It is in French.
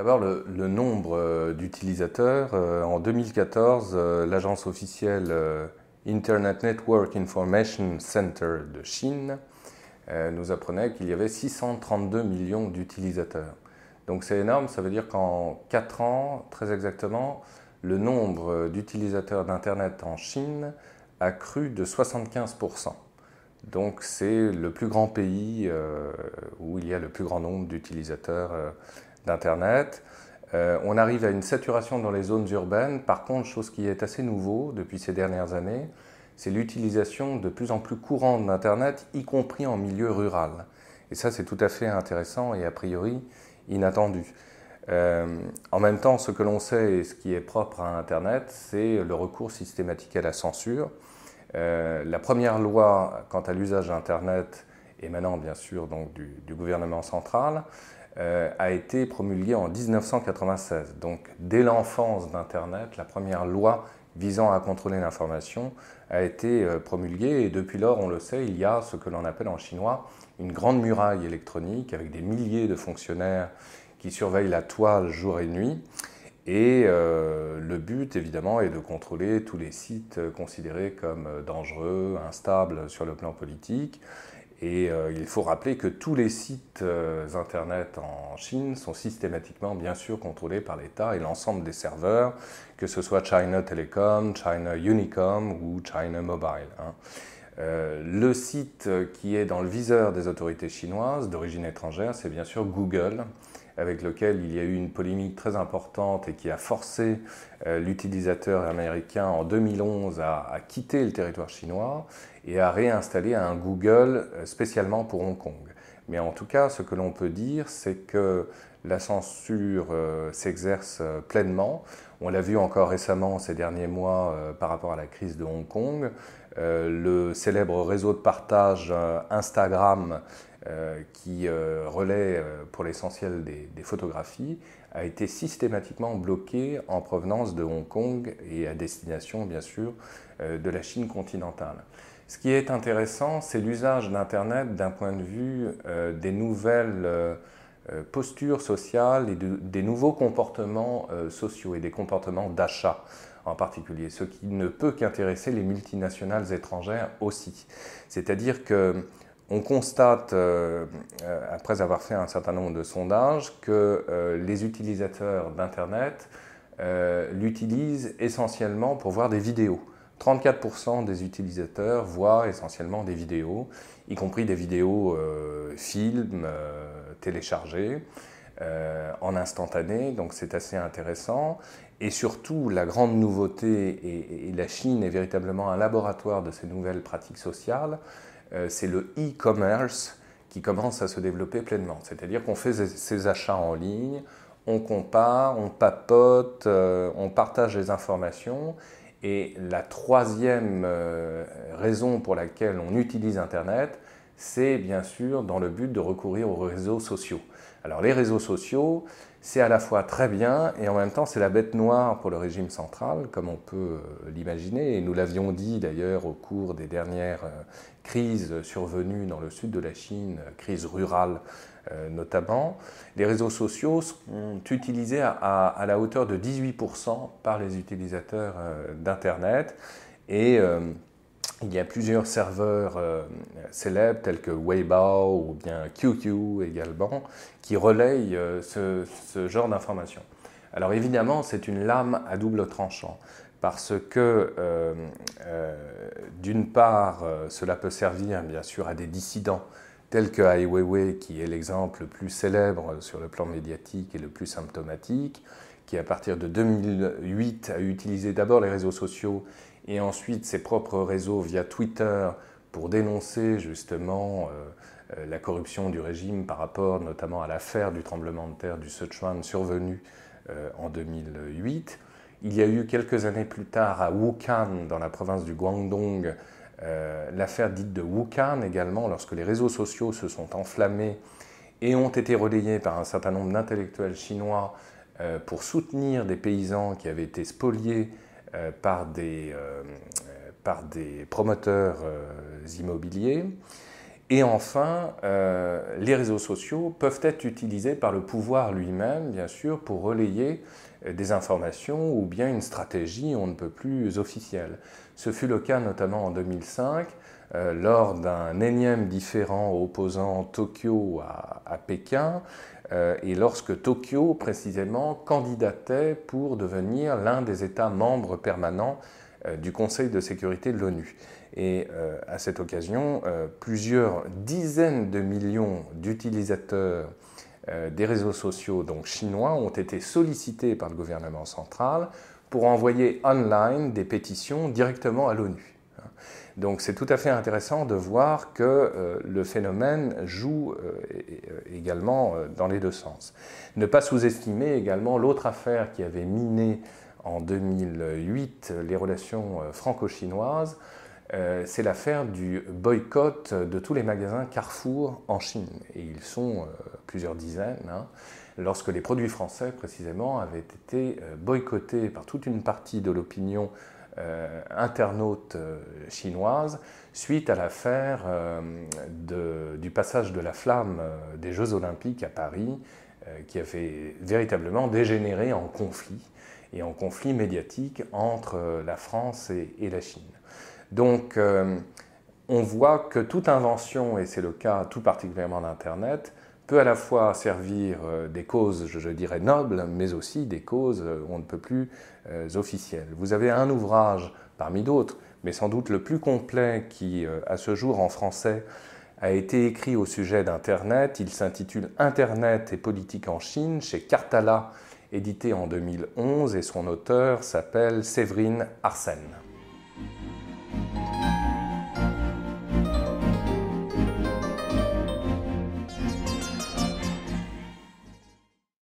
D'abord, le, nombre d'utilisateurs. En 2014, l'agence officielle Internet Network Information Center de Chine nous apprenait qu'il y avait 632 millions d'utilisateurs. Donc c'est énorme, ça veut dire qu'en 4 ans, très exactement, le nombre d'utilisateurs d'Internet en Chine a cru de 75%. Donc c'est le plus grand pays euh, où il y a le plus grand nombre d'utilisateurs euh, d'Internet. Euh, on arrive à une saturation dans les zones urbaines. Par contre, chose qui est assez nouveau depuis ces dernières années, c'est l'utilisation de plus en plus courante d'Internet, y compris en milieu rural. Et ça, c'est tout à fait intéressant et a priori inattendu. en même temps, ce que l'on sait et ce qui est propre à Internet, c'est le recours systématique à la censure. Euh, la première loi quant à l'usage d'Internet, émanant bien sûr donc du, gouvernement central, euh, a été promulguée en 1996. Donc dès l'enfance d'Internet, la première loi visant à contrôler l'information a été euh, promulguée et depuis lors, on le sait, il y a ce que l'on appelle en chinois une grande muraille électronique avec des milliers de fonctionnaires qui surveillent la toile jour et nuit. Et euh, le but, évidemment, est de contrôler tous les sites considérés comme dangereux, instables sur le plan politique. Et euh, il faut rappeler que tous les sites euh, Internet en Chine sont systématiquement, bien sûr, contrôlés par l'État et l'ensemble des serveurs, que ce soit China Telecom, China Unicom ou China Mobile. Hein. le site qui est dans le viseur des autorités chinoises d'origine étrangère, c'est bien sûr Google avec lequel il y a eu une polémique très importante et qui a forcé euh, l'utilisateur américain en 2011 à, quitter le territoire chinois et à réinstaller un Google euh, spécialement pour Hong Kong. Mais en tout cas, ce que l'on peut dire, c'est que la censure euh, s'exerce pleinement. On l'a vu encore récemment ces derniers mois par rapport à la crise de Hong Kong. le célèbre réseau de partage Instagram qui euh, relaie euh, pour l'essentiel des, photographies, a été systématiquement bloqué en provenance de Hong Kong et à destination, bien sûr, de la Chine continentale. Ce qui est intéressant, c'est l'usage d'Internet d'un point de vue des nouvelles postures sociales et des nouveaux comportements sociaux et des comportements d'achat en particulier, ce qui ne peut qu'intéresser les multinationales étrangères aussi. C'est-à-dire que on constate, euh, euh, après avoir fait un certain nombre de sondages, que euh, les utilisateurs d'Internet l'utilisent essentiellement pour voir des vidéos. 34% des utilisateurs voient essentiellement des vidéos, y compris des vidéos films téléchargés en instantané, donc c'est assez intéressant. Et surtout, la grande nouveauté, et la Chine est véritablement un laboratoire de ces nouvelles pratiques sociales, c'est le e-commerce qui commence à se développer pleinement. C'est-à-dire qu'on fait ses achats en ligne, on compare, on papote, euh, on partage les informations. Et la troisième euh, raison pour laquelle on utilise Internet, c'est bien sûr dans le but de recourir aux réseaux sociaux. Alors les réseaux sociaux, c'est à la fois très bien et en même temps c'est la bête noire pour le régime central, comme on peut euh, l'imaginer. Et nous l'avions dit d'ailleurs au cours des dernières euh, crises survenues dans le sud de la Chine, crise rurale euh, notamment. Les réseaux sociaux sont utilisés à, la hauteur de 18% par les utilisateurs d'Internet. Et il y a plusieurs serveurs euh, célèbres tels que Weibo ou bien QQ également qui relayent euh, ce, genre d'informations. Alors évidemment, c'est une lame à double tranchant parce que euh, d'une part, cela peut servir bien sûr à des dissidents tels que Ai Weiwei, qui est l'exemple le plus célèbre sur le plan médiatique et le plus symptomatique, qui à partir de 2008 a utilisé d'abord les réseaux sociaux et ensuite ses propres réseaux via Twitter pour dénoncer justement euh, euh, la corruption du régime par rapport notamment à l'affaire du tremblement de terre du Sichuan survenu euh, en 2008. Il y a eu quelques années plus tard à Wuhan, dans la province du Guangdong, l'affaire dite de Wuhan également, lorsque les réseaux sociaux se sont enflammés et ont été relayés par un certain nombre d'intellectuels chinois pour soutenir des paysans qui avaient été spoliés par, des, euh, par des promoteurs euh, immobiliers. Et enfin, euh, les réseaux sociaux peuvent être utilisés par le pouvoir lui-même, bien sûr, pour relayer euh, des informations ou bien une stratégie on ne peut plus officielle. Ce fut le cas notamment en 2005, euh, lors d'un énième différent opposant Tokyo à, Pékin, et lorsque Tokyo, précisément, candidatait pour devenir l'un des États membres permanents du Conseil de sécurité de l'ONU. Et euh, à cette occasion, euh, plusieurs dizaines de millions d'utilisateurs euh, des réseaux sociaux donc chinois ont été sollicités par le gouvernement central pour envoyer online des pétitions directement à l'ONU. Donc c'est tout à fait intéressant de voir que le phénomène joue également dans les deux sens. Ne pas sous-estimer également l'autre affaire qui avait miné en 2008 les relations franco-chinoises, euh, c'est l'affaire du boycott de tous les magasins Carrefour en Chine. Et ils sont euh, plusieurs dizaines. Hein, lorsque les produits français, précisément, avaient été euh, boycottés par toute une partie de l'opinion internaute chinoise suite à l'affaire du passage de la flamme des Jeux olympiques à Paris, qui avait véritablement dégénéré en conflit et en conflit médiatique entre la France et la Chine. Donc, euh, on voit que toute invention, et c'est le cas tout particulièrement d'Internet, peut à la fois servir euh, des causes, je, dirais, nobles, mais aussi des causes euh, on ne peut plus officielles. Vous avez un ouvrage parmi d'autres, mais sans doute le plus complet qui, à ce jour en français, a été écrit au sujet d'Internet. Il s'intitule Internet et politique en Chine chez Cartala, édité en 2011, et son auteur s'appelle Séverine Arsène.